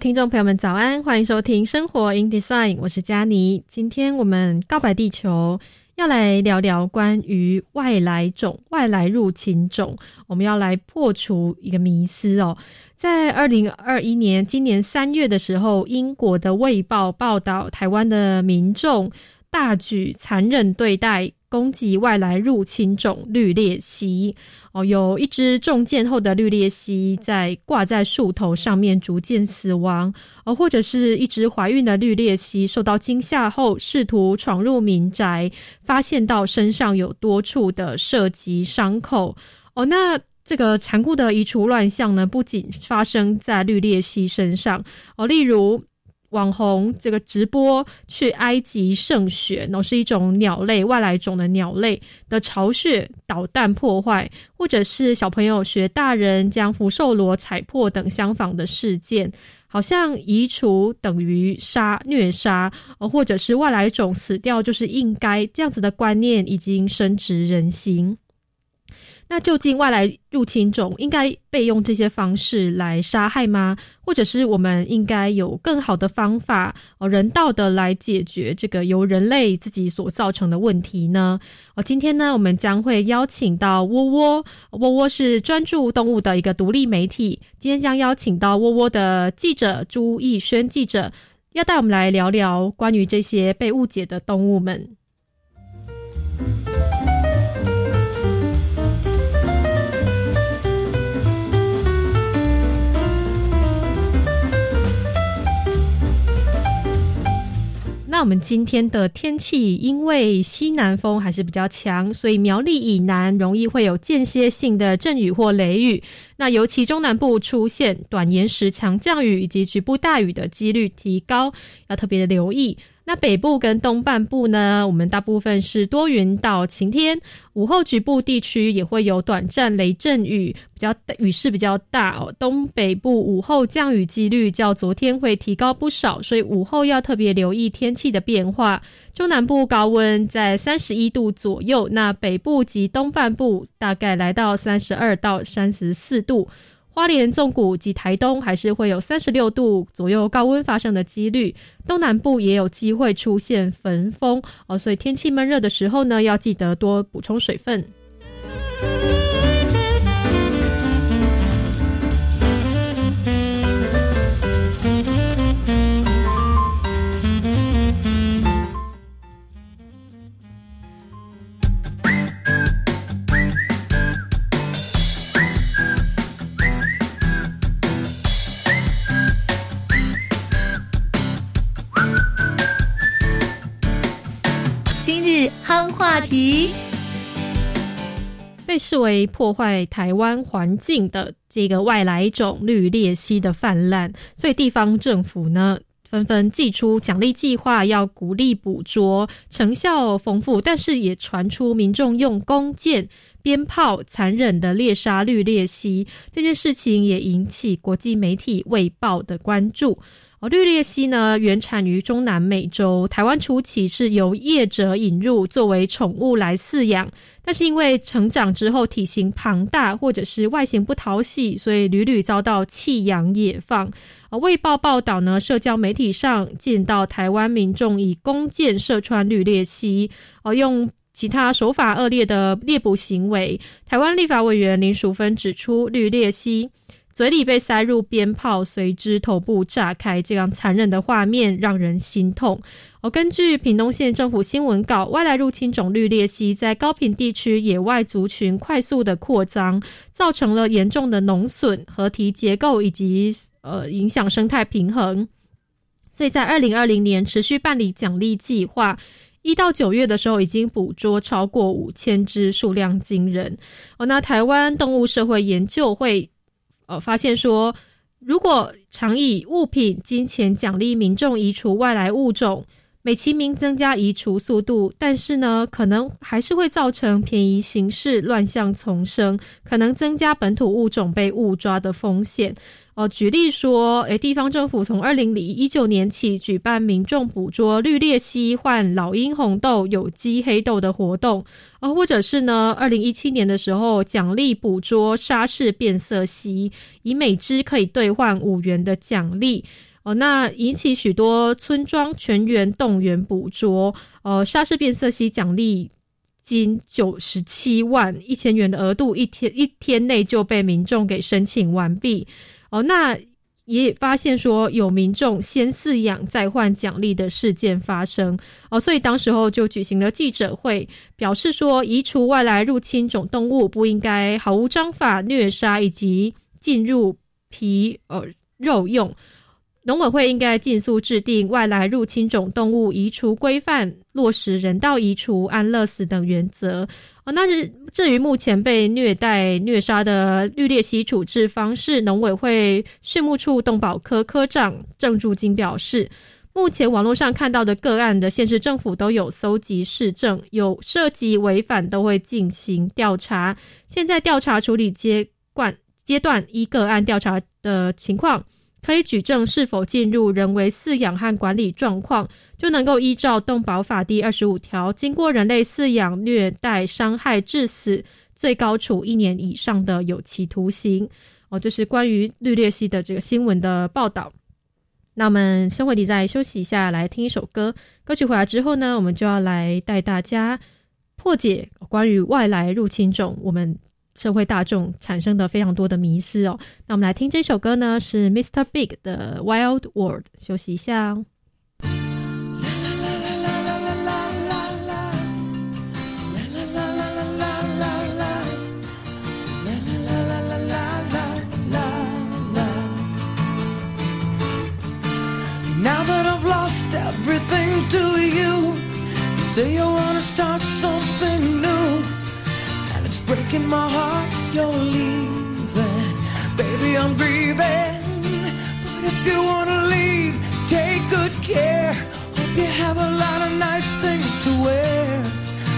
听众朋友们，早安！欢迎收听《生活 in Design》，我是佳妮。今天我们告白地球要来聊聊关于外来种、外来入侵种，我们要来破除一个迷思哦。在二零二一年今年三月的时候，英国的《卫报》报道，台湾的民众大举残忍对待。攻击外来入侵种绿鬣蜥哦，有一只中箭后的绿鬣蜥在挂在树头上面逐渐死亡，而或者是一只怀孕的绿鬣蜥受到惊吓后试图闯入民宅，发现到身上有多处的射击伤口哦。那这个残酷的移除乱象呢，不仅发生在绿鬣蜥身上哦，例如。网红这个直播去埃及圣雪，哦，是一种鸟类外来种的鸟类的巢穴导弹破坏，或者是小朋友学大人将福寿螺踩破等相仿的事件，好像移除等于杀虐杀，或者是外来种死掉就是应该这样子的观念已经深植人心。那究竟外来入侵种应该被用这些方式来杀害吗？或者是我们应该有更好的方法哦，人道的来解决这个由人类自己所造成的问题呢？哦，今天呢，我们将会邀请到窝窝，窝窝是专注动物的一个独立媒体。今天将邀请到窝窝的记者朱义轩记者，要带我们来聊聊关于这些被误解的动物们。我们今天的天气，因为西南风还是比较强，所以苗栗以南容易会有间歇性的阵雨或雷雨。那尤其中南部出现短延时强降雨以及局部大雨的几率提高，要特别的留意。那北部跟东半部呢，我们大部分是多云到晴天，午后局部地区也会有短暂雷阵雨，比较雨势比较大哦。东北部午后降雨几率较昨天会提高不少，所以午后要特别留意天气的变化。中南部高温在三十一度左右，那北部及东半部大概来到三十二到三十四度。花莲、纵谷及台东还是会有三十六度左右高温发生的几率，东南部也有机会出现焚风哦，所以天气闷热的时候呢，要记得多补充水分。话题被视为破坏台湾环境的这个外来种绿鬣蜥的泛滥，所以地方政府呢纷纷寄出奖励计划，要鼓励捕捉，成效丰富。但是也传出民众用弓箭、鞭炮残忍的猎杀绿鬣蜥这件事情，也引起国际媒体《卫报》的关注。哦，绿鬣蜥呢，原产于中南美洲，台湾初期是由业者引入作为宠物来饲养，但是因为成长之后体型庞大或者是外形不讨喜，所以屡屡遭到弃养野放。啊，卫报报道呢，社交媒体上见到台湾民众以弓箭射穿绿鬣蜥，哦，用其他手法恶劣的猎捕行为。台湾立法委员林淑芬指出，绿鬣蜥。嘴里被塞入鞭炮，随之头部炸开，这样残忍的画面让人心痛。而根据屏东县政府新闻稿，外来入侵种绿鬣蜥在高屏地区野外族群快速的扩张，造成了严重的农损、河堤结构以及呃影响生态平衡。所以在二零二零年持续办理奖励计划，一到九月的时候已经捕捉超过五千只，数量惊人。哦，那台湾动物社会研究会。呃，发现说，如果常以物品、金钱奖励民众移除外来物种，美其名增加移除速度，但是呢，可能还是会造成便宜形式、乱象丛生，可能增加本土物种被误抓的风险。哦，举例说，诶，地方政府从二零零一九年起举办民众捕捉绿鬣蜥换老鹰红豆、有机黑豆的活动，啊，或者是呢，二零一七年的时候奖励捕捉沙氏变色蜥，以每只可以兑换五元的奖励，哦，那引起许多村庄全员动员捕捉，呃，沙氏变色蜥奖励金九十七万一千元的额度，一天一天内就被民众给申请完毕。哦，那也发现说有民众先饲养再换奖励的事件发生哦，所以当时候就举行了记者会，表示说移除外来入侵种动物不应该毫无章法虐杀以及进入皮呃肉用。农委会应该尽速制定外来入侵种动物移除规范，落实人道移除、安乐死等原则。那是至于目前被虐待虐杀的绿鬣蜥处置方式，农委会畜牧处动保科科长郑柱金表示，目前网络上看到的个案的县市政府都有搜集市政，有涉及违反都会进行调查。现在调查处理阶段阶段一个案调查的情况。可以举证是否进入人为饲养和管理状况，就能够依照动保法第二十五条，经过人类饲养、虐待、伤害致死，最高处一年以上的有期徒刑。哦，这是关于绿鬣蜥的这个新闻的报道。那我们生活里再休息一下，来听一首歌。歌曲回来之后呢，我们就要来带大家破解关于外来入侵种我们。社会大众产生的非常多的迷思哦，那我们来听这首歌呢，是 Mr. Big 的 Wild World。休息一下哦。Now that I've lost everything to you, you say you wanna start something. Breaking my heart, you're leaving. Baby, I'm grieving. But if you wanna leave, take good care. Hope you have a lot of nice things to wear.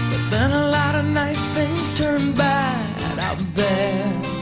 But then a lot of nice things turn bad out there.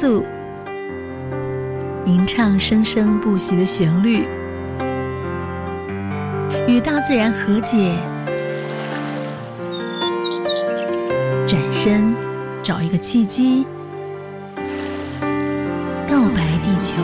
素，吟唱生生不息的旋律，与大自然和解，转身找一个契机，告白地球。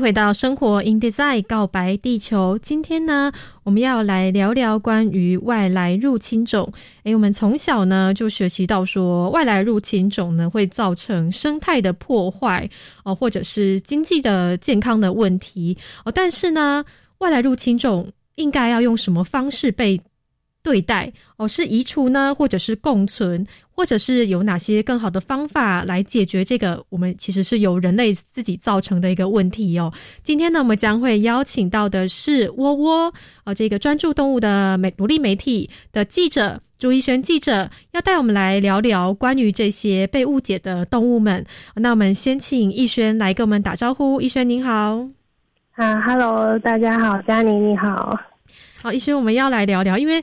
回到生活 in design 告白地球。今天呢，我们要来聊聊关于外来入侵种。诶，我们从小呢就学习到说，外来入侵种呢会造成生态的破坏哦，或者是经济的健康的问题哦。但是呢，外来入侵种应该要用什么方式被对待？哦，是移除呢，或者是共存？或者是有哪些更好的方法来解决这个我们其实是由人类自己造成的一个问题哦？今天呢，我们将会邀请到的是窝窝啊，这个专注动物的媒独立媒体的记者朱一轩记者，要带我们来聊聊关于这些被误解的动物们。那我们先请逸轩来跟我们打招呼。逸轩您好，啊，Hello，大家好，佳妮你好，好，逸轩，我们要来聊聊，因为。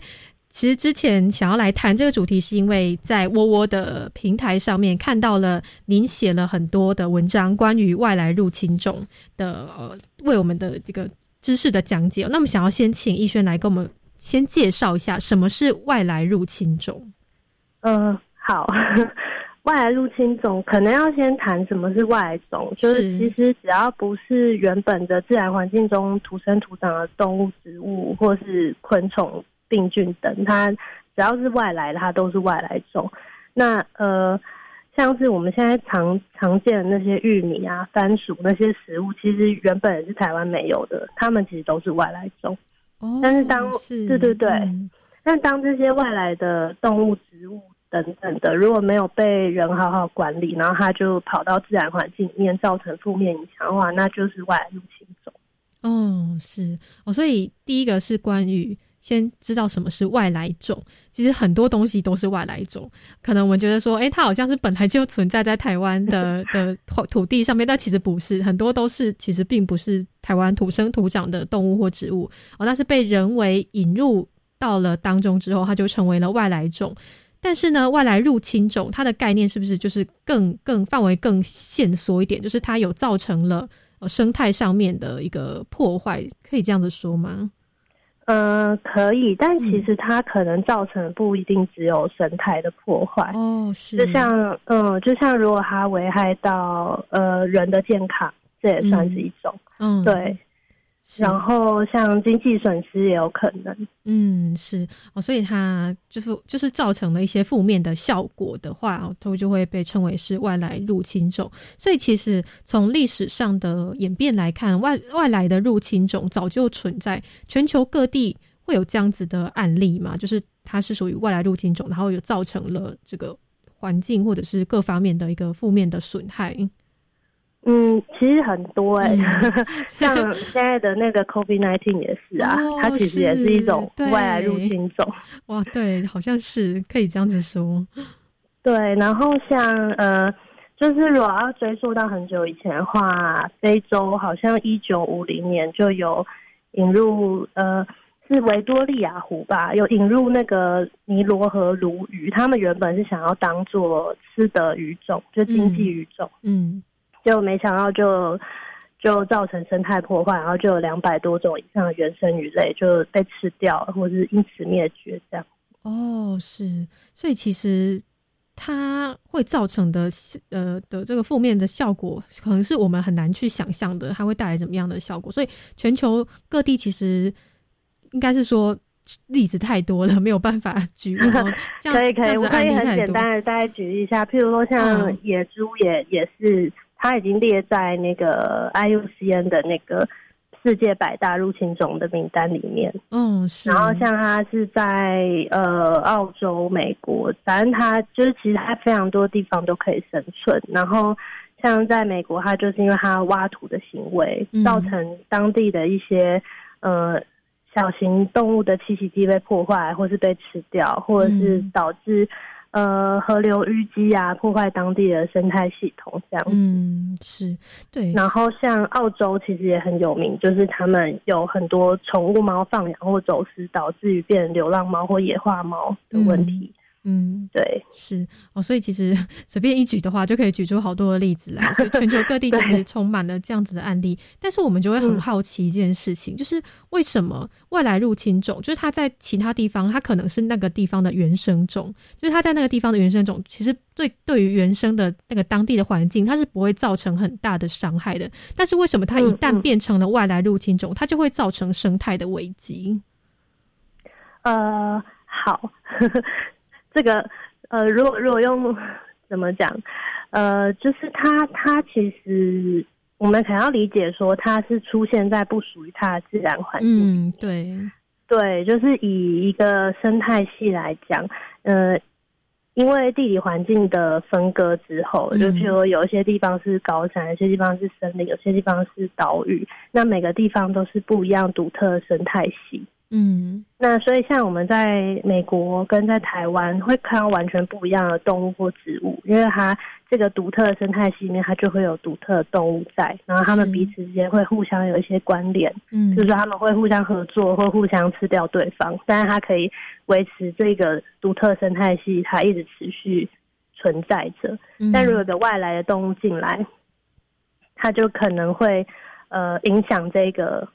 其实之前想要来谈这个主题，是因为在窝窝的平台上面看到了您写了很多的文章，关于外来入侵种的呃，为我们的这个知识的讲解。那么，想要先请逸轩来跟我们先介绍一下什么是外来入侵种。嗯，好，外来入侵种可能要先谈什么是外来种，就是其实只要不是原本的自然环境中土生土长的动物、植物或是昆虫。病菌等，它只要是外来的，它都是外来种。那呃，像是我们现在常常见的那些玉米啊、番薯那些食物，其实原本是台湾没有的，它们其实都是外来种。哦，但是当对对对，但当这些外来的动物、植物等等的，如果没有被人好好管理，然后它就跑到自然环境里面造成负面影响的话，那就是外来入侵种。哦，是哦，所以第一个是关于。先知道什么是外来种，其实很多东西都是外来种。可能我们觉得说，哎，它好像是本来就存在在台湾的 的土地上面，但其实不是，很多都是其实并不是台湾土生土长的动物或植物哦，那是被人为引入到了当中之后，它就成为了外来种。但是呢，外来入侵种它的概念是不是就是更更范围更限缩一点？就是它有造成了呃生态上面的一个破坏，可以这样子说吗？嗯，可以，但其实它可能造成不一定只有生态的破坏。哦，是，就像嗯，就像如果它危害到呃人的健康，这也算是一种，嗯，对。然后像经济损失也有可能，嗯，是哦，所以它就是就是造成了一些负面的效果的话，它就会被称为是外来入侵种。所以其实从历史上的演变来看，外外来的入侵种早就存在，全球各地会有这样子的案例嘛，就是它是属于外来入侵种，然后有造成了这个环境或者是各方面的一个负面的损害。嗯，其实很多哎，像现在的那个 COVID nineteen 也是啊，它其实也是一种外来入侵种。哇，对，好像是可以这样子说。对，然后像呃，就是如果要追溯到很久以前的话，非洲好像一九五零年就有引入呃，是维多利亚湖吧，有引入那个尼罗河鲈鱼，他们原本是想要当做吃的鱼种，就经济鱼种，嗯。就没想到，就就造成生态破坏，然后就有两百多种以上的原生鱼类就被吃掉，或者是因此灭绝这样。哦，是，所以其实它会造成的呃的这个负面的效果，可能是我们很难去想象的，它会带来怎么样的效果。所以全球各地其实应该是说例子太多了，没有办法举。可以可以，我可以很简单的大概举一下，譬如说像野猪也也是。它已经列在那个 IUCN 的那个世界百大入侵种的名单里面。嗯，是。然后像它是在呃澳洲、美国，反正它就是其实它非常多地方都可以生存。然后像在美国，它就是因为它挖土的行为，造成当地的一些呃小型动物的栖息地被破坏，或是被吃掉，或者是导致呃河流淤积啊，破坏当地的生态系统这样。嗯，是对。然后像澳洲其实也很有名，就是他们有很多宠物猫放养或走私，导致于变流浪猫或野化猫的问题。嗯，对，是哦，所以其实 随便一举的话，就可以举出好多的例子来。所以全球各地其实充满了这样子的案例，但是我们就会很好奇一件事情，就是为什么外来入侵种，就是它在其他地方，它可能是那个地方的原生种，就是它在那个地方的原生种，其实对对于原生的那个当地的环境，它是不会造成很大的伤害的。但是为什么它一旦变成了外来入侵种，它就会造成生态的危机？呃，好。这个呃，如果如果用怎么讲，呃，就是它它其实我们想要理解说它是出现在不属于它的自然环境。嗯，对对，就是以一个生态系来讲，呃，因为地理环境的分割之后，就譬如有一些地方是高山，有些地方是森林，有些地方是岛屿，那每个地方都是不一样独特的生态系。嗯，那所以像我们在美国跟在台湾会看到完全不一样的动物或植物，因为它这个独特的生态系里面，它就会有独特的动物在，然后它们彼此之间会互相有一些关联，嗯，就是说他们会互相合作或互相吃掉对方，但是它可以维持这个独特生态系，它一直持续存在着。但如果有个外来的动物进来，它就可能会呃影响这个。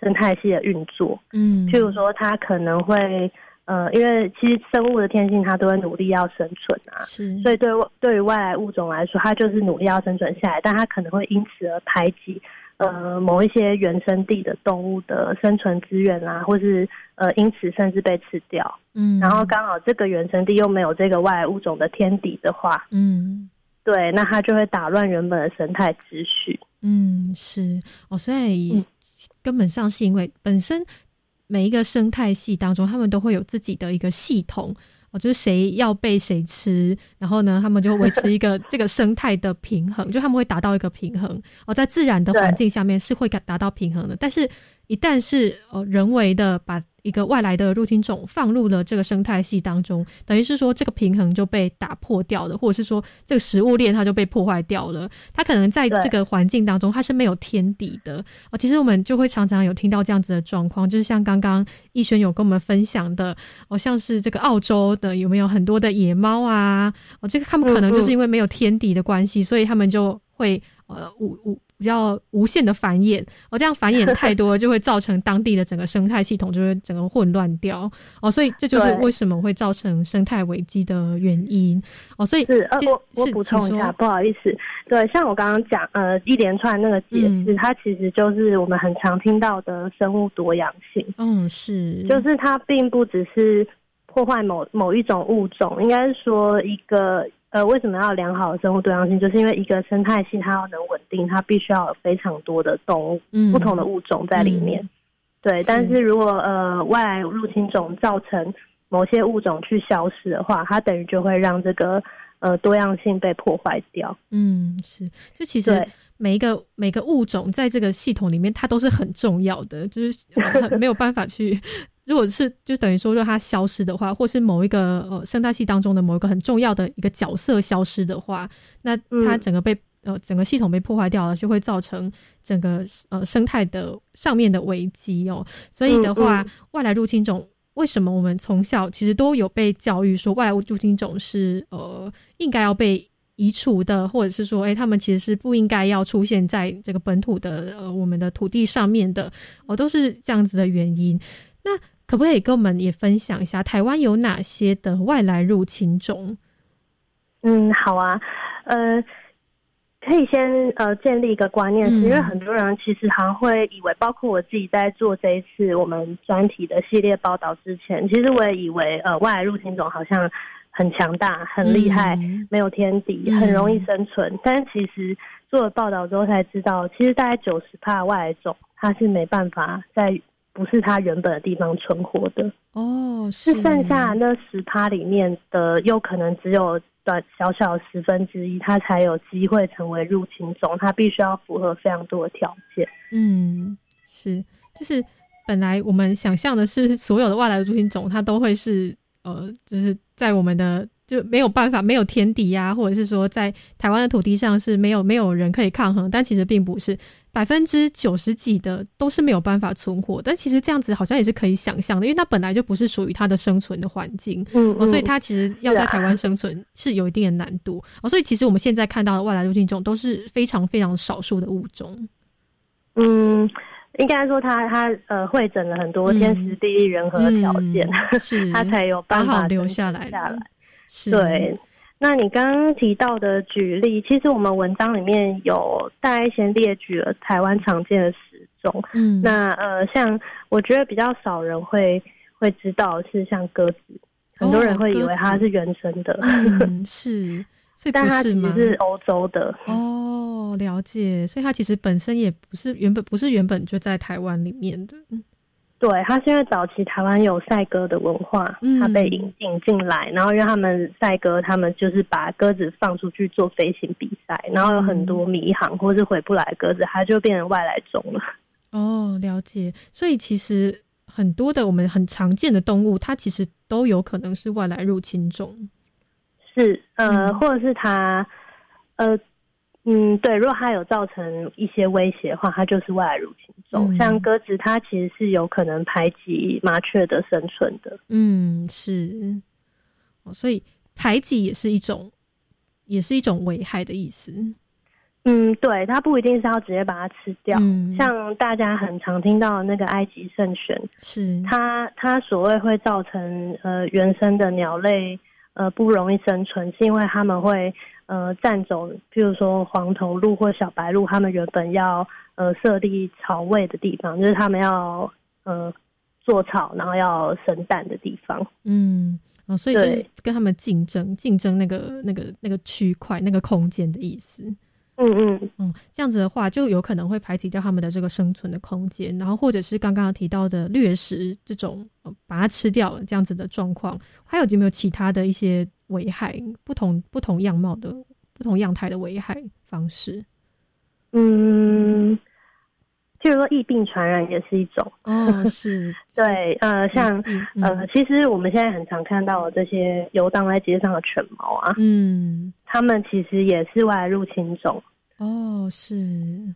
生态系的运作，嗯，譬如说，它可能会，呃，因为其实生物的天性，它都会努力要生存啊，是，所以对对于外来物种来说，它就是努力要生存下来，但它可能会因此而排挤，呃，某一些原生地的动物的生存资源啊，或是呃，因此甚至被吃掉，嗯，然后刚好这个原生地又没有这个外来物种的天敌的话，嗯，对，那它就会打乱原本的生态秩序，嗯，是，哦，所以。根本上是因为本身每一个生态系当中，他们都会有自己的一个系统哦，就是谁要被谁吃，然后呢，他们就维持一个 这个生态的平衡，就他们会达到一个平衡。哦，在自然的环境下面是会达到平衡的，但是一旦是呃人为的把。一个外来的入侵种放入了这个生态系当中，等于是说这个平衡就被打破掉了，或者是说这个食物链它就被破坏掉了。它可能在这个环境当中它是没有天敌的哦。其实我们就会常常有听到这样子的状况，就是像刚刚逸轩有跟我们分享的哦，像是这个澳洲的有没有很多的野猫啊？哦，这个他们可能就是因为没有天敌的关系，所以他们就会呃无无。比较无限的繁衍，哦，这样繁衍太多，就会造成当地的整个生态系统就会整个混乱掉，哦，所以这就是为什么会造成生态危机的原因，哦，所以是呃，我我补充一下，不好意思，对，像我刚刚讲，呃，一连串那个解释，它其实就是我们很常听到的生物多样性，嗯，是，就是它并不只是破坏某某一种物种，应该是说一个。呃，为什么要良好的生物多样性？就是因为一个生态系它要能稳定，它必须要有非常多的动物，不同的物种在里面。对，但是如果呃外来入侵种造成某些物种去消失的话，它等于就会让这个呃多样性被破坏掉。嗯，是，就其实每一个每个物种在这个系统里面，它都是很重要的，就是 没有办法去。如果是就等于说，让它消失的话，或是某一个呃生态系当中的某一个很重要的一个角色消失的话，那它整个被呃整个系统被破坏掉了，就会造成整个呃生态的上面的危机哦。所以的话，外来入侵种为什么我们从小其实都有被教育说，外来入侵种是呃应该要被移除的，或者是说，哎，他们其实是不应该要出现在这个本土的呃我们的土地上面的，哦，都是这样子的原因。那可不可以跟我们也分享一下台湾有哪些的外来入侵种？嗯，好啊，呃，可以先呃建立一个观念，是因为很多人其实还会以为，包括我自己在做这一次我们专题的系列报道之前，其实我也以为呃外来入侵种好像很强大、很厉害，没有天敌，很容易生存。但是其实做了报道之后才知道，其实大概九十帕外来种它是没办法在。不是它原本的地方存活的。哦，是。剩下那十趴里面的，有可能只有短小小十分之一，它才有机会成为入侵种，它必须要符合非常多的条件。嗯，是，就是本来我们想象的是，所有的外来入侵种，它都会是呃，就是在我们的就没有办法，没有天敌呀，或者是说在台湾的土地上是没有没有人可以抗衡，但其实并不是。百分之九十几的都是没有办法存活，但其实这样子好像也是可以想象的，因为它本来就不是属于它的生存的环境，嗯，所以它其实要在台湾生存是有一定的难度哦。所以其实我们现在看到的外来入侵种都是非常非常少数的物种。嗯，应该说它它呃会整了很多天时地利人和的条件，是 它才有办法留下来下来。是，对。那你刚刚提到的举例，其实我们文章里面有大概先列举了台湾常见的十种。嗯，那呃，像我觉得比较少人会会知道是像鸽子，很多人会以为它是原生的。嗯，是，所以但它其实是欧洲的。哦，了解。所以它其实本身也不是原本不是原本就在台湾里面的。对，他是因为早期台湾有赛鸽的文化，他被引进进来，然后让他们赛鸽，他们就是把鸽子放出去做飞行比赛，然后有很多迷航或是回不来的鸽子，它就变成外来种了。哦，了解。所以其实很多的我们很常见的动物，它其实都有可能是外来入侵种。是，呃，或者是它，呃。嗯，对，如果它有造成一些威胁的话，它就是外来入侵种。像鸽子，它其实是有可能排挤麻雀的生存的。嗯，是。哦，所以排挤也是一种，也是一种危害的意思。嗯，对，它不一定是要直接把它吃掉。像大家很常听到的那个埃及圣选，是它它所谓会造成呃原生的鸟类呃不容易生存，是因为他们会。呃，占走，譬如说黄头鹿或小白鹿，他们原本要呃设立巢位的地方，就是他们要呃做草，然后要生蛋的地方。嗯，哦，所以就是跟他们竞争，竞争那个那个那个区块、那个空间的意思。嗯嗯嗯，这样子的话，就有可能会排挤掉他们的这个生存的空间，然后或者是刚刚提到的掠食这种，把它吃掉这样子的状况，还有有没有其他的一些危害？不同不同样貌的、不同样态的危害方式？嗯，譬如说疫病传染也是一种哦，是 对，呃，像呃，其实我们现在很常看到这些游荡在街上的犬猫啊，嗯，它们其实也是外来入侵种。哦，是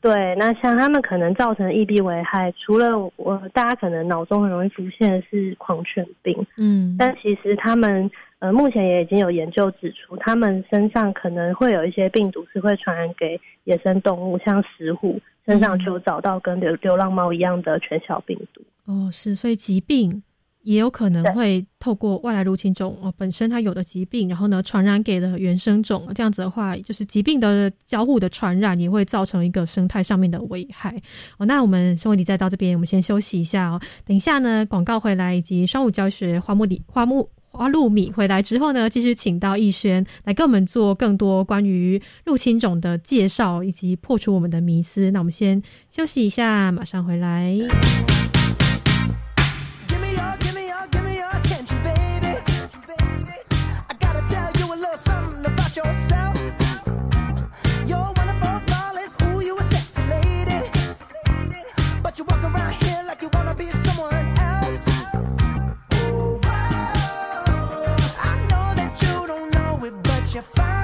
对。那像他们可能造成疫病危害，除了我大家可能脑中很容易浮现的是狂犬病，嗯，但其实他们呃目前也已经有研究指出，他们身上可能会有一些病毒是会传染给野生动物，像石虎身上就找到跟流流浪猫一样的犬小病毒。哦，是，所以疾病。也有可能会透过外来入侵种哦，本身它有的疾病，然后呢传染给了原生种，这样子的话，就是疾病的交互的传染也会造成一个生态上面的危害哦。那我们生活题再到这边，我们先休息一下哦。等一下呢，广告回来以及双五教学花木里花木花露米回来之后呢，继续请到逸轩来跟我们做更多关于入侵种的介绍以及破除我们的迷思。那我们先休息一下，马上回来。you find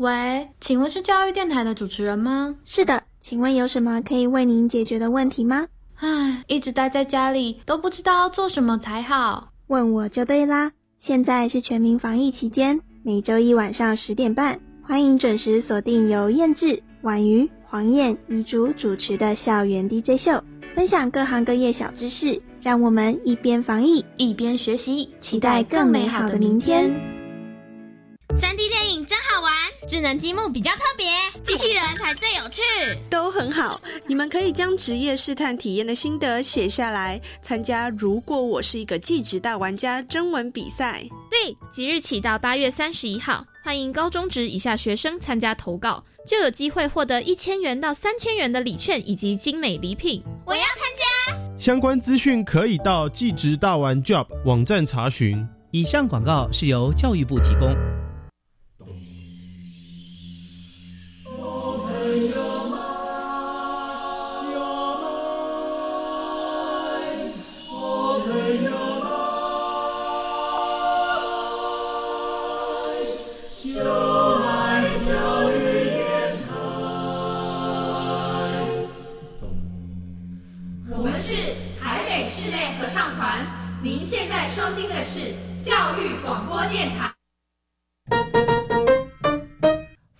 喂，请问是教育电台的主持人吗？是的，请问有什么可以为您解决的问题吗？唉，一直待在家里，都不知道要做什么才好。问我就对啦。现在是全民防疫期间，每周一晚上十点半，欢迎准时锁定由燕志、婉瑜、黄燕、怡竹主持的校园 DJ 秀，分享各行各业小知识，让我们一边防疫一边学习，期待更美好的明天。三 D 电影真好玩，智能积木比较特别，机器人才最有趣。都很好，你们可以将职业试探体验的心得写下来，参加“如果我是一个技职大玩家”征文比赛。对，即日起到八月三十一号，欢迎高中职以下学生参加投稿，就有机会获得一千元到三千元的礼券以及精美礼品。我要参加。相关资讯可以到技职大玩 Job 网站查询。以上广告是由教育部提供。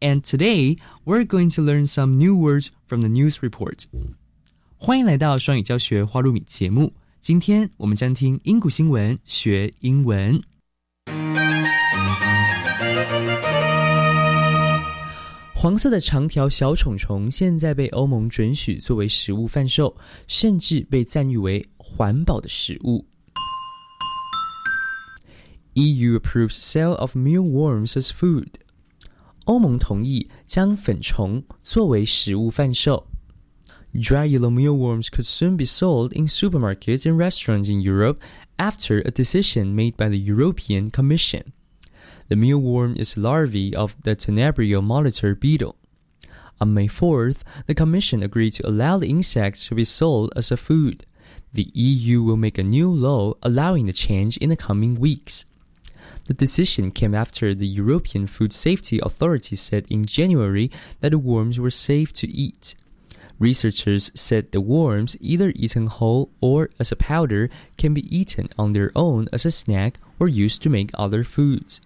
And today we're going to learn some new words from the news report. 欢迎来到双语教学花露米节目。今天我们将听英古新闻学英文。黄色的长条小虫虫现在被欧盟准许作为食物贩售，甚至被赞誉为环保的食物。EU approves sale of mealworms as food. 欧盟同意将粉虫作为食物贩售。Dry yellow mealworms could soon be sold in supermarkets and restaurants in Europe after a decision made by the European Commission. The mealworm is larvae of the Tenebrio molitor beetle. On May 4th, the Commission agreed to allow the insects to be sold as a food. The EU will make a new law allowing the change in the coming weeks. The decision came after the European Food Safety Authority said in January that the worms were safe to eat. Researchers said the worms, either eaten whole or as a powder, can be eaten on their own as a snack or used to make other foods.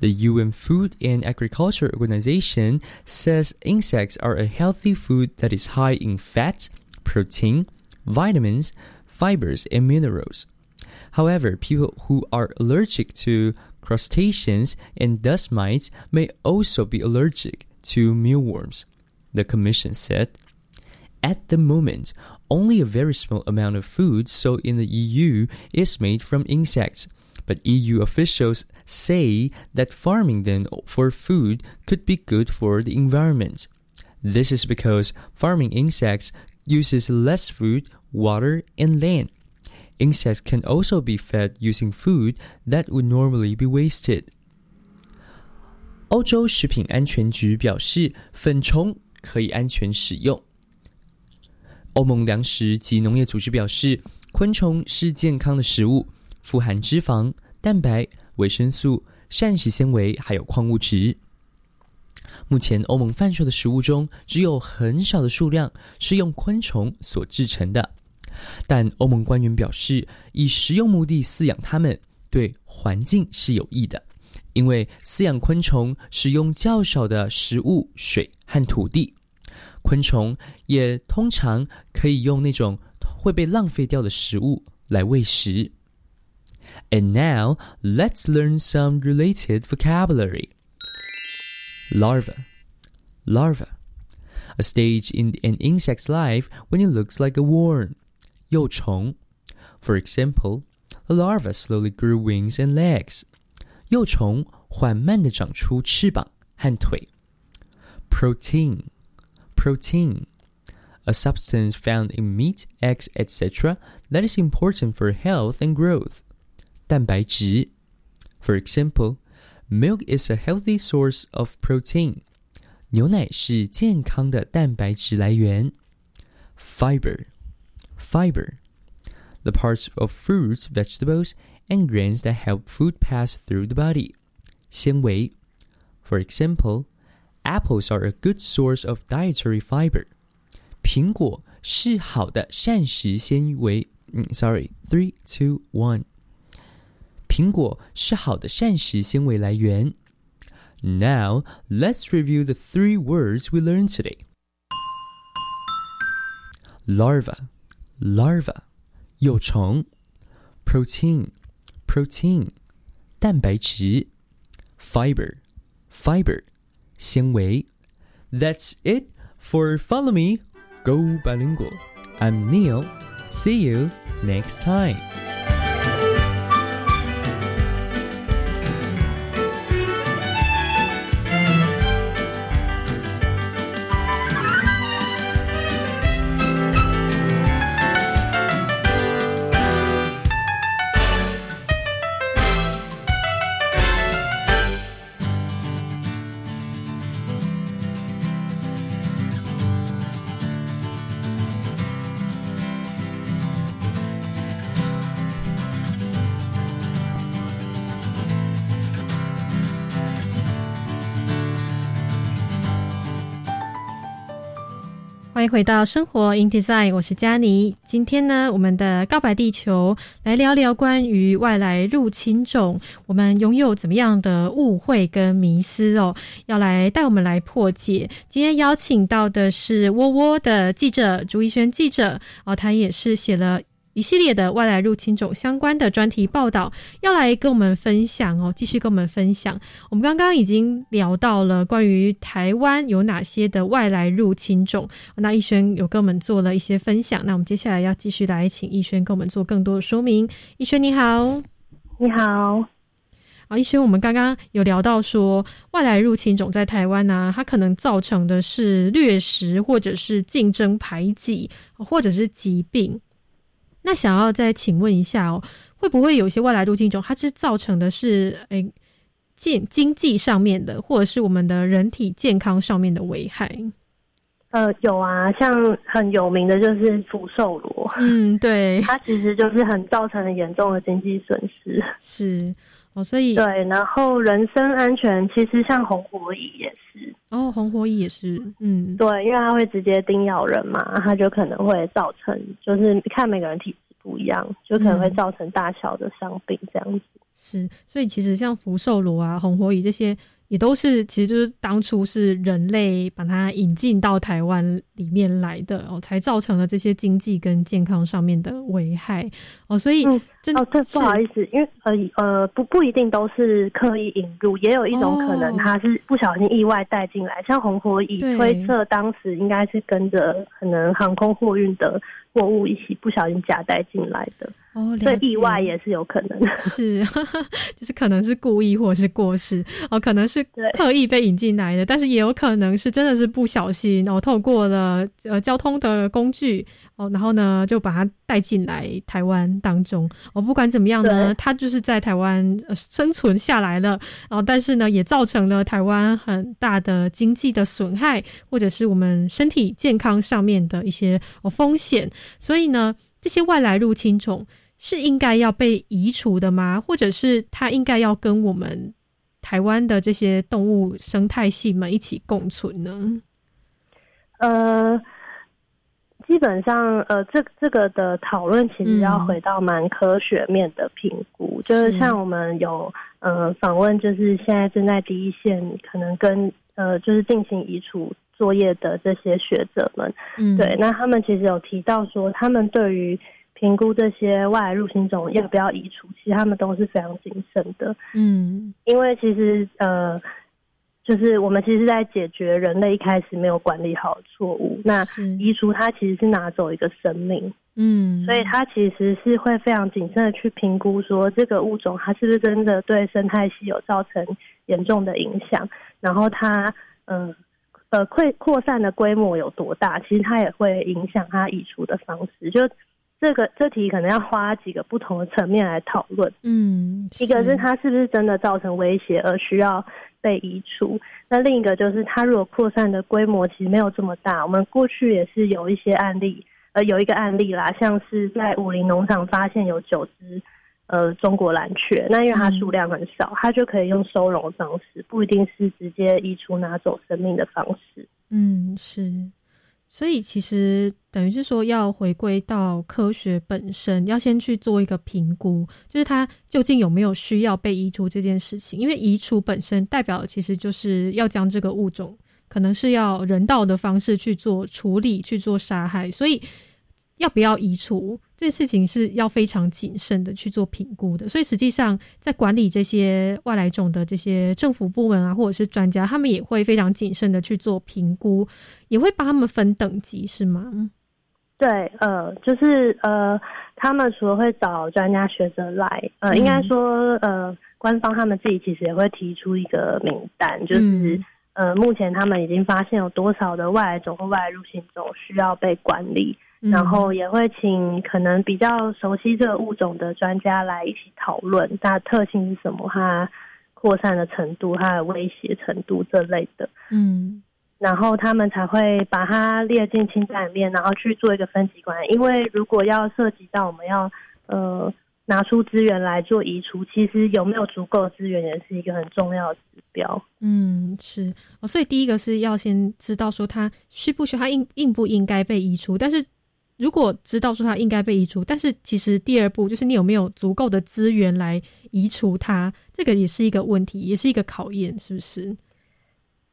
The UN Food and Agriculture Organization says insects are a healthy food that is high in fat, protein, vitamins, fibers, and minerals. However, people who are allergic to crustaceans and dust mites may also be allergic to mealworms, the Commission said. At the moment, only a very small amount of food sold in the EU is made from insects, but EU officials say that farming them for food could be good for the environment. This is because farming insects uses less food, water, and land insects can also be fed using food that would normally be wasted. 欧洲食品安全局表示，粉虫可以安全使用。欧盟粮食及农业组织表示，昆虫是健康的食物，富含脂肪、蛋白、维生素、膳食纤维还有矿物质。目前，欧盟贩售的食物中，只有很少的数量是用昆虫所制成的。但欧盟官员表示，以食用目的饲养它们对环境是有益的，因为饲养昆虫使用较少的食物、水和土地，昆虫也通常可以用那种会被浪费掉的食物来喂食。And now let's learn some related vocabulary. Larva, larva, a stage in an insect's life when it looks like a worm. 幼虫. For example, the larva slowly grew wings and legs. 幼虫缓慢地长出翅膀和腿。Protein, protein, a substance found in meat, eggs, etc. that is important for health and growth. 蛋白质. For example, milk is a healthy source of protein. 牛奶是健康的蛋白质来源。Fiber, fiber, the parts of fruits, vegetables, and grains that help food pass through the body. 纤维 For example, apples are a good source of dietary fiber. 苹果是好的膳食纤维。嗯，Sorry, three, two, one. 苹果是好的膳食纤维来源。Now, let's review the three words we learned today. Larva, larva, 幼虫。Protein, protein, 蛋白质。Fiber, fiber, 纤维。That's it for Follow Me, Go Bilingual. I'm Neil. See you next time. 回到生活 in design，我是佳妮。今天呢，我们的告白地球来聊聊关于外来入侵种，我们拥有怎么样的误会跟迷思哦，要来带我们来破解。今天邀请到的是窝窝的记者朱一轩记者哦，他也是写了。一系列的外来入侵种相关的专题报道要来跟我们分享哦，继续跟我们分享。我们刚刚已经聊到了关于台湾有哪些的外来入侵种，那逸轩有跟我们做了一些分享。那我们接下来要继续来请逸轩跟我们做更多的说明。逸轩你好，你好。啊，逸轩，我们刚刚有聊到说外来入侵种在台湾呢，它可能造成的是掠食，或者是竞争排挤，或者是疾病。那想要再请问一下哦，会不会有些外来入境中，它是造成的是诶经经济上面的，或者是我们的人体健康上面的危害？呃，有啊，像很有名的就是福寿螺，嗯，对，它其实就是很造成了严重的经济损失，是哦，所以对，然后人身安全其实像红火蚁也是，哦，红火蚁也是，嗯，对，因为它会直接叮咬人嘛，它就可能会造成，就是看每个人体质不一样，就可能会造成大小的伤病这样子。是，所以其实像福寿螺啊、红火蚁这些。也都是，其实就是当初是人类把它引进到台湾里面来的哦，才造成了这些经济跟健康上面的危害哦。所以，哦，这，不好意思，因为呃呃，不不一定都是刻意引入，也有一种可能他是不小心意外带进来。像红火蚁，推测当时应该是跟着可能航空货运的货物一起不小心夹带进来的。哦，所以意外也是有可能，是，就是可能是故意或者是过失，哦，可能是刻意被引进来的，但是也有可能是真的是不小心，然后透过了呃交通的工具，哦，然后呢就把它带进来台湾当中，哦，不管怎么样呢，它就是在台湾生存下来了，然后但是呢也造成了台湾很大的经济的损害，或者是我们身体健康上面的一些哦风险，所以呢这些外来入侵种。是应该要被移除的吗？或者是它应该要跟我们台湾的这些动物生态系们一起共存呢？呃，基本上，呃，这这个的讨论其实要回到蛮科学面的评估，就是像我们有呃访问，就是现在正在第一线，可能跟呃就是进行移除作业的这些学者们，嗯，对，那他们其实有提到说，他们对于评估这些外来入侵种要不要移除，其实他们都是非常谨慎的。嗯，因为其实呃，就是我们其实在解决人类一开始没有管理好错误。那移除它其实是拿走一个生命。嗯，所以它其实是会非常谨慎的去评估，说这个物种它是不是真的对生态系有造成严重的影响，然后它嗯呃扩扩散的规模有多大，其实它也会影响它移除的方式。就这个这题可能要花几个不同的层面来讨论。嗯，一个是它是不是真的造成威胁而需要被移除，那另一个就是它如果扩散的规模其实没有这么大。我们过去也是有一些案例，呃，有一个案例啦，像是在武林农场发现有九只呃中国蓝雀，那因为它数量很少，它就可以用收容的方式，不一定是直接移除拿走生命的方式。嗯，是。所以其实等于是说，要回归到科学本身，要先去做一个评估，就是它究竟有没有需要被移除这件事情。因为移除本身代表其实就是要将这个物种，可能是要人道的方式去做处理、去做杀害，所以。要不要移除这件事情是要非常谨慎的去做评估的，所以实际上在管理这些外来种的这些政府部门啊，或者是专家，他们也会非常谨慎的去做评估，也会帮他们分等级，是吗？对，呃，就是呃，他们除了会找专家学者来，呃，应该说呃，官方他们自己其实也会提出一个名单，就是呃，目前他们已经发现有多少的外来种或外来入侵种需要被管理。然后也会请可能比较熟悉这个物种的专家来一起讨论它特性是什么，它扩散的程度、它的威胁程度这类的。嗯，然后他们才会把它列进清单里面，然后去做一个分级管理。因为如果要涉及到我们要呃拿出资源来做移除，其实有没有足够资源也是一个很重要的指标。嗯，是哦。所以第一个是要先知道说它需不需要，它应应不应该被移除，但是。如果知道说它应该被移除，但是其实第二步就是你有没有足够的资源来移除它，这个也是一个问题，也是一个考验，是不是？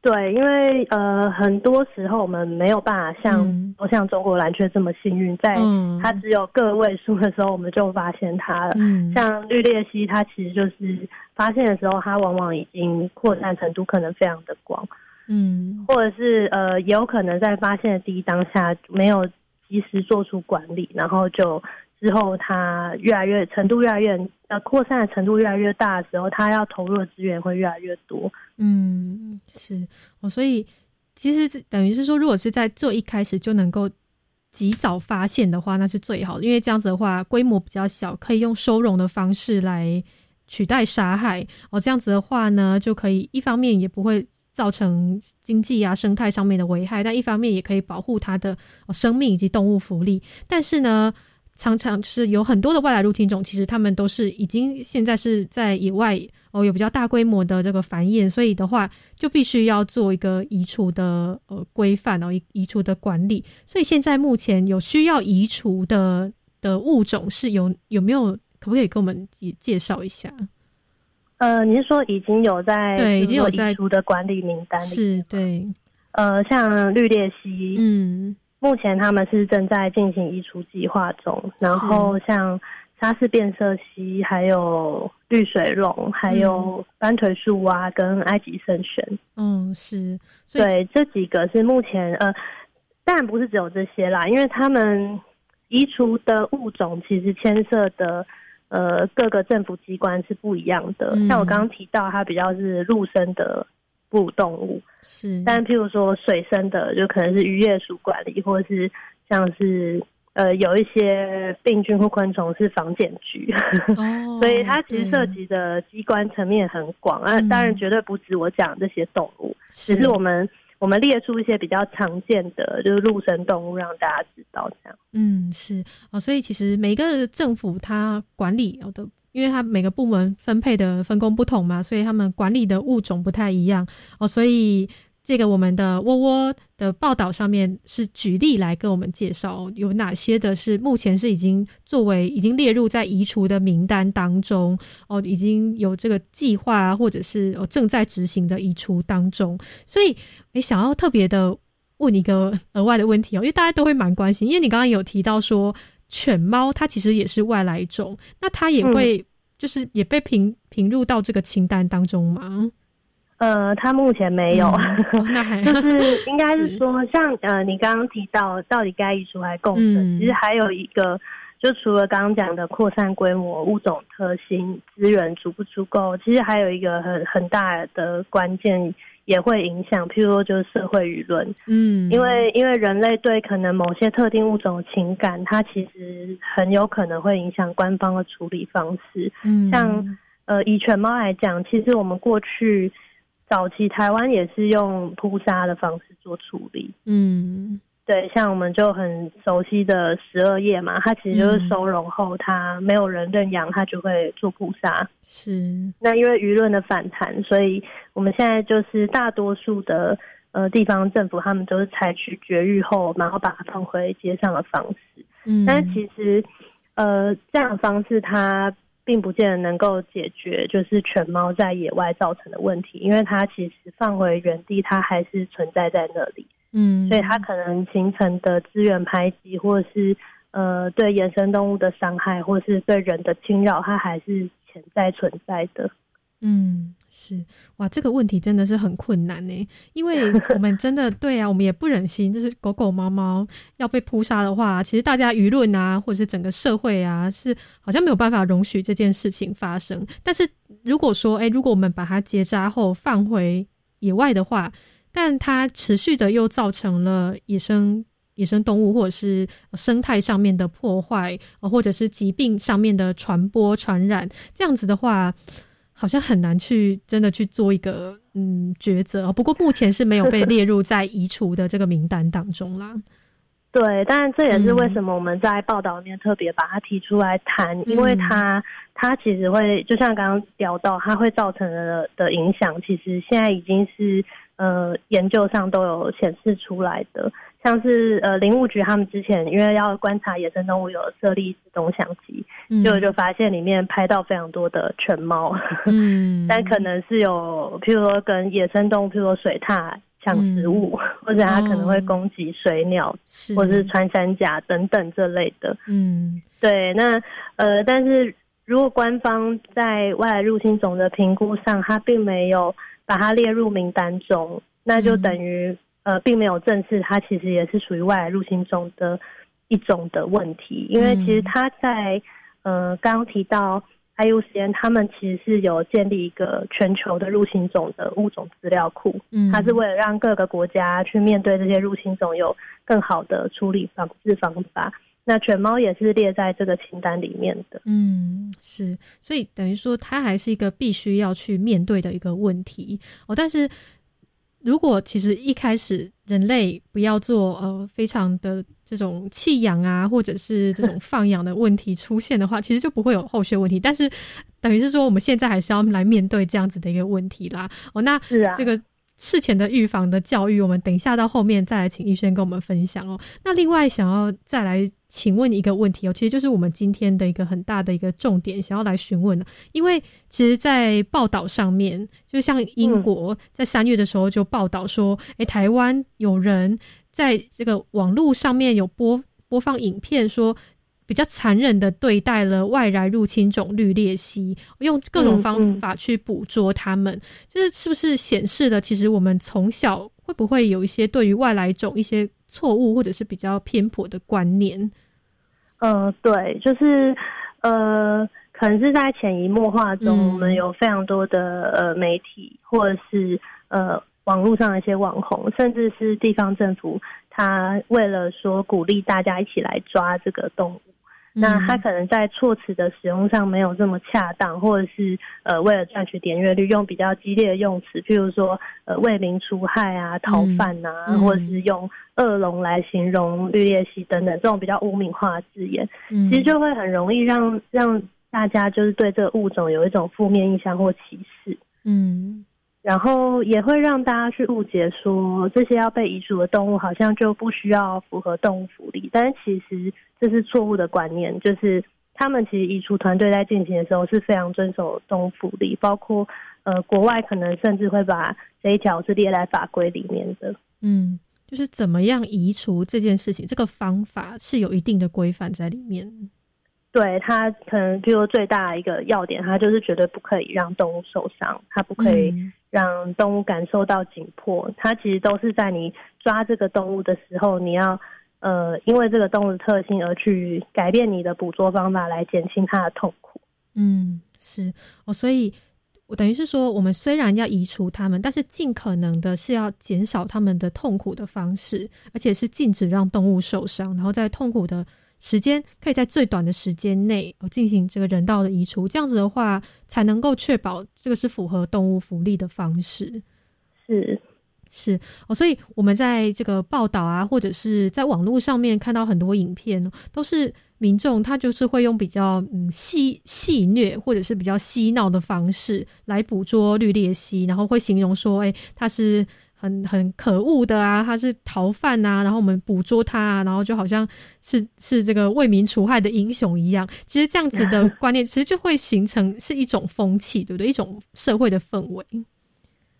对，因为呃，很多时候我们没有办法像像中国蓝雀这么幸运，在它只有个位数的时候，我们就发现它了。像绿鬣蜥，它其实就是发现的时候，它往往已经扩散程度可能非常的广，嗯，或者是呃，也有可能在发现的第一当下没有。及时做出管理，然后就之后它越来越程度越来越呃扩散的程度越来越大的时候，它要投入的资源会越来越多。嗯，是哦，所以其实等于是说，如果是在最一开始就能够及早发现的话，那是最好的，因为这样子的话规模比较小，可以用收容的方式来取代杀害。哦，这样子的话呢，就可以一方面也不会。造成经济啊、生态上面的危害，但一方面也可以保护它的生命以及动物福利。但是呢，常常就是有很多的外来入侵种，其实他们都是已经现在是在野外哦，有比较大规模的这个繁衍，所以的话就必须要做一个移除的呃规范哦，移移除的管理。所以现在目前有需要移除的的物种是有有没有？可不可以给我们也介绍一下？呃，您说已经有在对已经有在除的管理名单里？是对，呃，像绿鬣蜥，嗯，目前他们是正在进行移除计划中。然后像沙氏变色蜥，还有绿水龙，还有斑腿树蛙跟埃及圣玄，嗯，是对这几个是目前呃，当然不是只有这些啦，因为他们移除的物种其实牵涉的。呃，各个政府机关是不一样的。像我刚刚提到，它比较是陆生的哺乳动物，是。但譬如说水生的，就可能是渔业署管理，或者是像是呃有一些病菌或昆虫是防检局。哦。所以它其实涉及的机关层面很广啊，当然绝对不止我讲这些动物，只是我们。我们列出一些比较常见的，就是陆生动物，让大家知道这样。嗯，是哦，所以其实每个政府它管理的，因为它每个部门分配的分工不同嘛，所以他们管理的物种不太一样哦，所以。这个我们的窝窝的报道上面是举例来跟我们介绍有哪些的是目前是已经作为已经列入在移除的名单当中哦，已经有这个计划或者是哦正在执行的移除当中，所以诶想要特别的问一个额外的问题哦，因为大家都会蛮关心，因为你刚刚有提到说犬猫它其实也是外来种，那它也会就是也被评评入到这个清单当中吗？呃，它目前没有，就是 应该是说，像呃，你刚刚提到到底该移除还是共存，其实还有一个就除了刚刚讲的扩散规模、物种特性、资源足不足够，其实还有一个很很大的关键也会影响，譬如说就是社会舆论。嗯，因为因为人类对可能某些特定物种的情感，它其实很有可能会影响官方的处理方式。嗯，像呃以犬猫来讲，其实我们过去早期台湾也是用扑杀的方式做处理。嗯。对，像我们就很熟悉的十二夜嘛，它其实就是收容后，它没有人认养，它就会做扑杀。是。那因为舆论的反弹，所以我们现在就是大多数的呃地方政府，他们都是采取绝育后，然后把它放回街上的方式。嗯。但是其实呃这样的方式，它并不见得能够解决就是犬猫在野外造成的问题，因为它其实放回原地，它还是存在在那里。嗯，所以它可能形成的资源排挤，或者是呃对野生动物的伤害，或是对人的侵扰，它还是潜在存在的。嗯，是哇，这个问题真的是很困难呢，因为 我们真的对啊，我们也不忍心，就是狗狗、猫猫要被扑杀的话，其实大家舆论啊，或者是整个社会啊，是好像没有办法容许这件事情发生。但是如果说，哎，如果我们把它结扎后放回野外的话，但它持续的又造成了野生野生动物或者是生态上面的破坏，或者是疾病上面的传播传染，这样子的话，好像很难去真的去做一个嗯抉择。不过目前是没有被 列入在移除的这个名单当中啦。对，当然这也是为什么我们在报道里面特别把它提出来谈，因为它它其实会就像刚刚聊到，它会造成的的影响，其实现在已经是。呃，研究上都有显示出来的，像是呃林务局他们之前因为要观察野生动物，有设立自动相机，就就发现里面拍到非常多的犬猫，嗯，但可能是有，譬如说跟野生动物，譬如说水獭抢食物，或者它可能会攻击水鸟，或者是穿山甲等等这类的，嗯，对，那呃，但是如果官方在外来入侵种的评估上，它并没有。把它列入名单中，那就等于呃，并没有正视它其实也是属于外来入侵中的一种的问题。因为其实它在呃刚刚提到 IUCN，他们其实是有建立一个全球的入侵种的物种资料库，嗯，它是为了让各个国家去面对这些入侵种有更好的处理防治方法。那犬猫也是列在这个清单里面的。嗯，是，所以等于说它还是一个必须要去面对的一个问题哦。但是如果其实一开始人类不要做呃非常的这种弃养啊，或者是这种放养的问题出现的话，其实就不会有后续问题。但是等于是说我们现在还是要来面对这样子的一个问题啦。哦，那这个。事前的预防的教育，我们等一下到后面再来请医生跟我们分享哦。那另外想要再来请问一个问题哦，其实就是我们今天的一个很大的一个重点，想要来询问的。因为其实，在报道上面，就像英国在三月的时候就报道说，诶，台湾有人在这个网络上面有播播放影片说。比较残忍的对待了外来入侵种绿鬣蜥，用各种方法去捕捉它们，就是是不是显示了其实我们从小会不会有一些对于外来种一些错误或者是比较偏颇的观念？呃，对，就是呃，可能是在潜移默化中，我们有非常多的呃媒体或者是呃网络上的一些网红，甚至是地方政府，他为了说鼓励大家一起来抓这个动物。那他可能在措辞的使用上没有这么恰当，或者是呃为了赚取点阅率，用比较激烈的用词，譬如说呃为民除害啊、逃犯呐，或者是用恶龙来形容绿鬣蜥等等这种比较污名化的字眼，其实就会很容易让让大家就是对这个物种有一种负面印象或歧视。嗯。然后也会让大家去误解，说这些要被移除的动物好像就不需要符合动物福利，但其实这是错误的观念。就是他们其实移除团队在进行的时候是非常遵守动物福利，包括呃国外可能甚至会把这一条是列在法规里面的。嗯，就是怎么样移除这件事情，这个方法是有一定的规范在里面。对它可能就最大的一个要点，它就是绝对不可以让动物受伤，它不可以。让动物感受到紧迫，它其实都是在你抓这个动物的时候，你要呃，因为这个动物的特性而去改变你的捕捉方法，来减轻它的痛苦。嗯，是哦，所以我等于是说，我们虽然要移除它们，但是尽可能的是要减少它们的痛苦的方式，而且是禁止让动物受伤，然后在痛苦的时间可以在最短的时间内进行这个人道的移除，这样子的话才能够确保这个是符合动物福利的方式。是。是哦，所以我们在这个报道啊，或者是在网络上面看到很多影片，都是民众他就是会用比较嗯戏戏虐或者是比较嬉闹的方式来捕捉绿鬣蜥，然后会形容说，哎，它是很很可恶的啊，他是逃犯啊，然后我们捕捉他啊，然后就好像是是这个为民除害的英雄一样。其实这样子的观念，其实就会形成是一种风气，对不对？一种社会的氛围。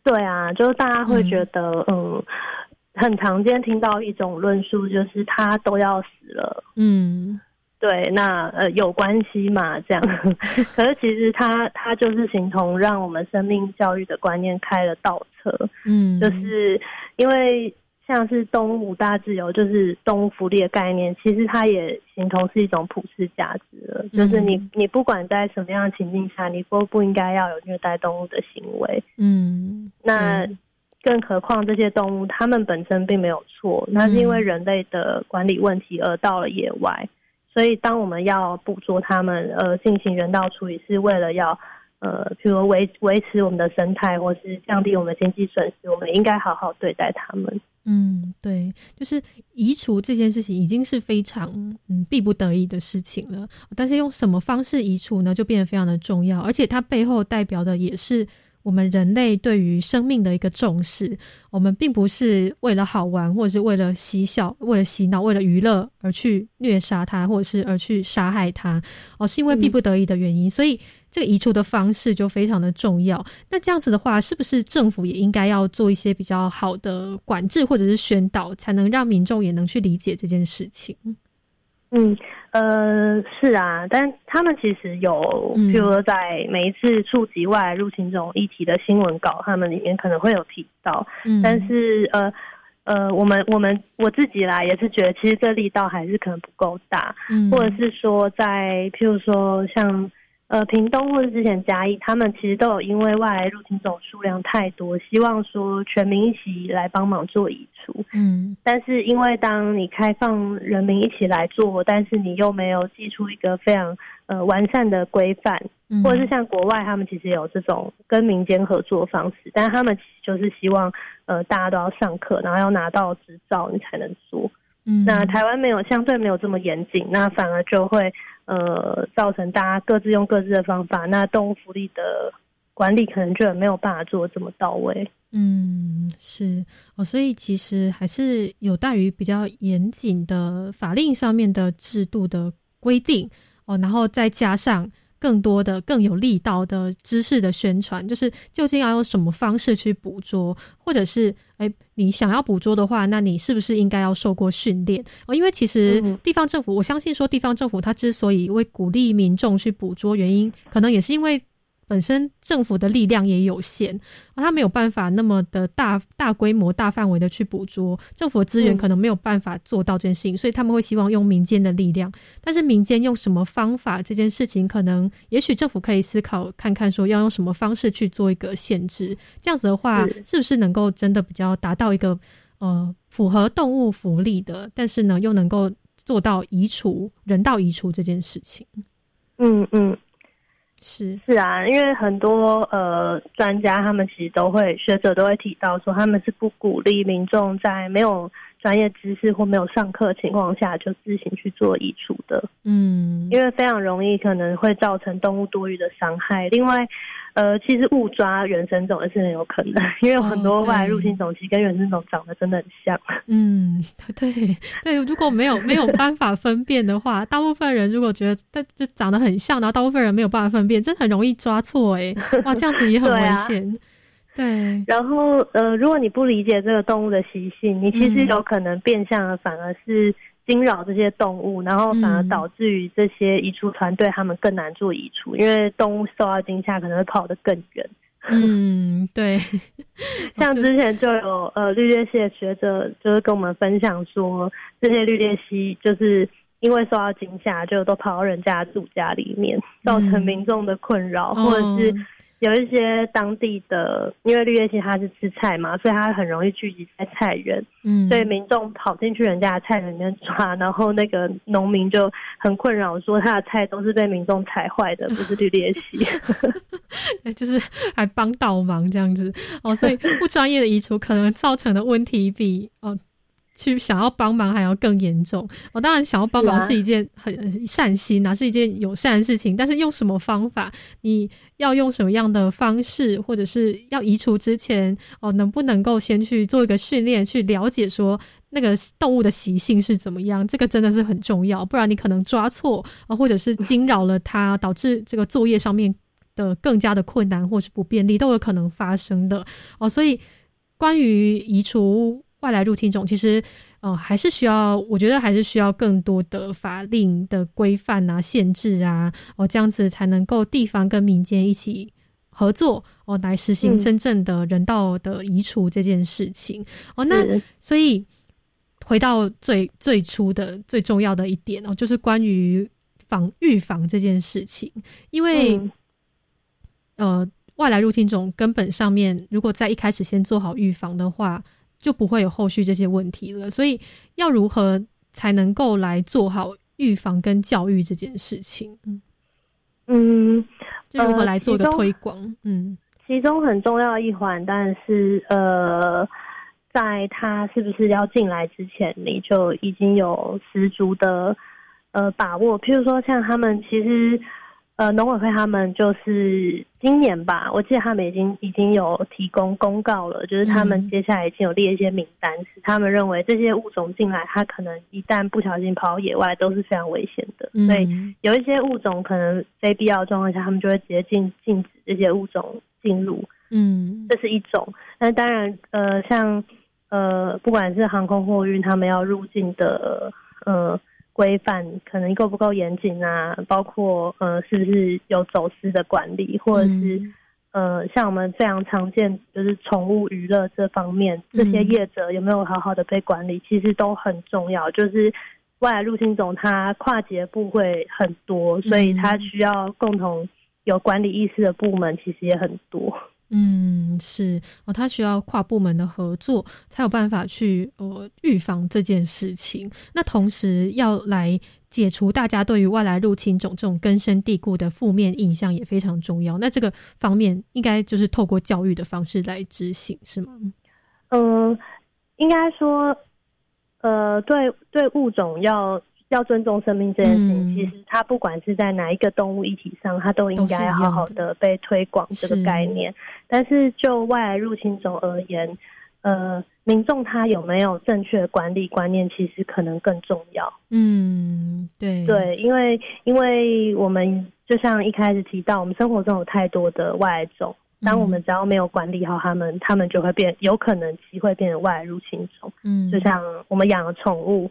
对啊，就是大家会觉得，嗯，很常见听到一种论述，就是他都要死了，嗯，对，那呃有关系嘛？这样，可是其实它它就是形同让我们生命教育的观念开了倒车，嗯，就是因为。像是动物大自由，就是动物福利的概念，其实它也形同是一种普世价值了。就是你，你不管在什么样的情境下，你都不应该要有虐待动物的行为。嗯，那更何况这些动物，它们本身并没有错，那是因为人类的管理问题而到了野外。所以，当我们要捕捉它们，呃，进行人道处理，是为了要。呃，比如维维持我们的生态，或是降低我们的经济损失，我们应该好好对待它们。嗯，对，就是移除这件事情已经是非常嗯必不得已的事情了。但是用什么方式移除呢，就变得非常的重要，而且它背后代表的也是。我们人类对于生命的一个重视，我们并不是为了好玩，或者是为了嬉笑、为了洗脑、为了娱乐而去虐杀它，或者是而去杀害它，哦，是因为逼不得已的原因，所以这个移除的方式就非常的重要。那这样子的话，是不是政府也应该要做一些比较好的管制或者是宣导，才能让民众也能去理解这件事情？嗯，呃，是啊，但他们其实有，譬如说在每一次触及外来入侵这种议题的新闻稿，他们里面可能会有提到，但是呃呃，我们我们我自己啦，也是觉得其实这力道还是可能不够大，或者是说在譬如说像。呃，屏东或者之前嘉义，他们其实都有因为外来入侵种数量太多，希望说全民一起来帮忙做移除。嗯，但是因为当你开放人民一起来做，但是你又没有寄出一个非常呃完善的规范，或者是像国外他们其实有这种跟民间合作方式，但他们就是希望呃大家都要上课，然后要拿到执照你才能做。嗯，那台湾没有相对没有这么严谨，那反而就会。呃，造成大家各自用各自的方法，那动物福利的管理可能就没有办法做这么到位。嗯，是哦，所以其实还是有待于比较严谨的法令上面的制度的规定哦，然后再加上。更多的、更有力道的知识的宣传，就是究竟要用什么方式去捕捉，或者是哎，你想要捕捉的话，那你是不是应该要受过训练？哦，因为其实地方政府，我相信说地方政府，它之所以会鼓励民众去捕捉，原因可能也是因为。本身政府的力量也有限，他没有办法那么的大大规模、大范围的去捕捉，政府的资源可能没有办法做到这件事情，所以他们会希望用民间的力量。但是民间用什么方法，这件事情可能也许政府可以思考看看，说要用什么方式去做一个限制。这样子的话，是不是能够真的比较达到一个呃符合动物福利的，但是呢又能够做到移除人道移除这件事情？嗯嗯。是是啊，因为很多呃专家他们其实都会学者都会提到说，他们是不鼓励民众在没有专业知识或没有上课情况下就自行去做移除的。嗯，因为非常容易可能会造成动物多余的伤害。另外。呃，其实误抓原生种也是很有可能，因为有很多外来入侵种其实跟原生种长得真的很像。嗯，对对，如果没有 没有办法分辨的话，大部分人如果觉得它就长得很像，然后大部分人没有办法分辨，真的很容易抓错哎，哇，这样子也很危险。对，然后呃，如果你不理解这个动物的习性，你其实有可能变相的反而是。惊扰这些动物，然后反而导致于这些移除团队他们更难做移除，因为动物受到惊吓可能会跑得更远。嗯，对。像之前就有呃绿鬣蜥的学者就是跟我们分享说，这些绿鬣蜥就是因为受到惊吓，就都跑到人家住家里面，造成民众的困扰，或者是。有一些当地的，因为绿叶蜥它是吃菜嘛，所以它很容易聚集在菜园。嗯，所以民众跑进去人家的菜园里面抓，然后那个农民就很困扰，说他的菜都是被民众踩坏的，不是绿叶蜥，就是还帮倒忙这样子哦。所以不专业的移除可能造成的问题比哦。去想要帮忙还要更严重。我当然想要帮忙是一件很善心啊，是一件友善的事情。但是用什么方法？你要用什么样的方式，或者是要移除之前哦，能不能够先去做一个训练，去了解说那个动物的习性是怎么样？这个真的是很重要，不然你可能抓错啊，或者是惊扰了它，导致这个作业上面的更加的困难或是不便利，都有可能发生的哦。所以关于移除。外来入侵种其实，呃，还是需要，我觉得还是需要更多的法令的规范啊、限制啊，哦，这样子才能够地方跟民间一起合作，哦，来实行真正的人道的移除这件事情。哦，那所以回到最最初的最重要的一点哦，就是关于防预防这件事情，因为呃，外来入侵种根本上面，如果在一开始先做好预防的话。就不会有后续这些问题了。所以要如何才能够来做好预防跟教育这件事情？嗯嗯，就如何来做一个推广？嗯，其中很重要一环，但是呃，在他是不是要进来之前，你就已经有十足的呃把握。譬如说，像他们其实。呃，农委会他们就是今年吧，我记得他们已经已经有提供公告了，就是他们接下来已经有列一些名单，是他们认为这些物种进来，它可能一旦不小心跑到野外都是非常危险的，所以有一些物种可能非必要状况下，他们就会直接禁禁止这些物种进入。嗯，这是一种。那当然，呃，像呃，不管是航空货运，他们要入境的，呃。规范可能够不够严谨啊？包括呃，是不是有走私的管理，或者是呃，像我们非常常见就是宠物娱乐这方面，这些业者有没有好好的被管理，其实都很重要。就是外来入侵种，它跨节部会很多，所以它需要共同有管理意识的部门，其实也很多。嗯，是哦，他需要跨部门的合作，才有办法去呃预防这件事情。那同时要来解除大家对于外来入侵种这种根深蒂固的负面印象也非常重要。那这个方面应该就是透过教育的方式来执行，是吗？嗯，应该说，呃，对对物种要。要尊重生命这件事情，其实它不管是在哪一个动物议题上，它都应该好好的被推广这个概念。但是就外来入侵种而言，呃，民众他有没有正确的管理观念，其实可能更重要。嗯，对对，因为因为我们就像一开始提到，我们生活中有太多的外来种，当我们只要没有管理好它们，它们就会变，有可能机会变成外来入侵种。嗯，就像我们养的宠物。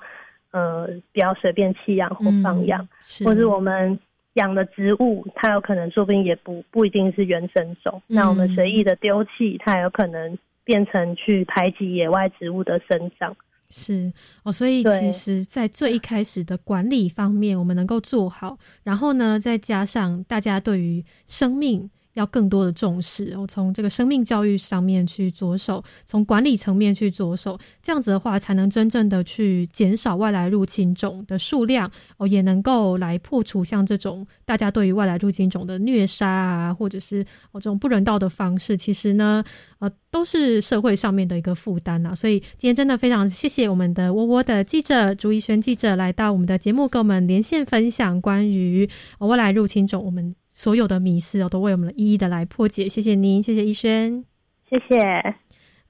呃，不要随便弃养或放养，或是我们养的植物，它有可能说不定也不不一定是原生种。那我们随意的丢弃，它有可能变成去排挤野外植物的生长。是哦，所以其实，在最一开始的管理方面，我们能够做好，然后呢，再加上大家对于生命。要更多的重视，我从这个生命教育上面去着手，从管理层面去着手，这样子的话，才能真正的去减少外来入侵种的数量，哦，也能够来破除像这种大家对于外来入侵种的虐杀啊，或者是哦这种不人道的方式，其实呢，呃，都是社会上面的一个负担啊。所以今天真的非常谢谢我们的窝窝的记者朱一轩记者来到我们的节目，跟我们连线分享关于外来入侵种我们。所有的迷思哦，都为我们一一的来破解。谢谢您，谢谢医生，谢谢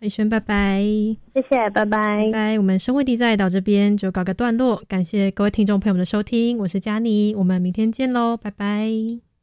医生，拜拜，谢谢，拜拜，拜。我们生活地在到这边就告个段落，感谢各位听众朋友们的收听，我是佳妮，我们明天见喽，拜拜。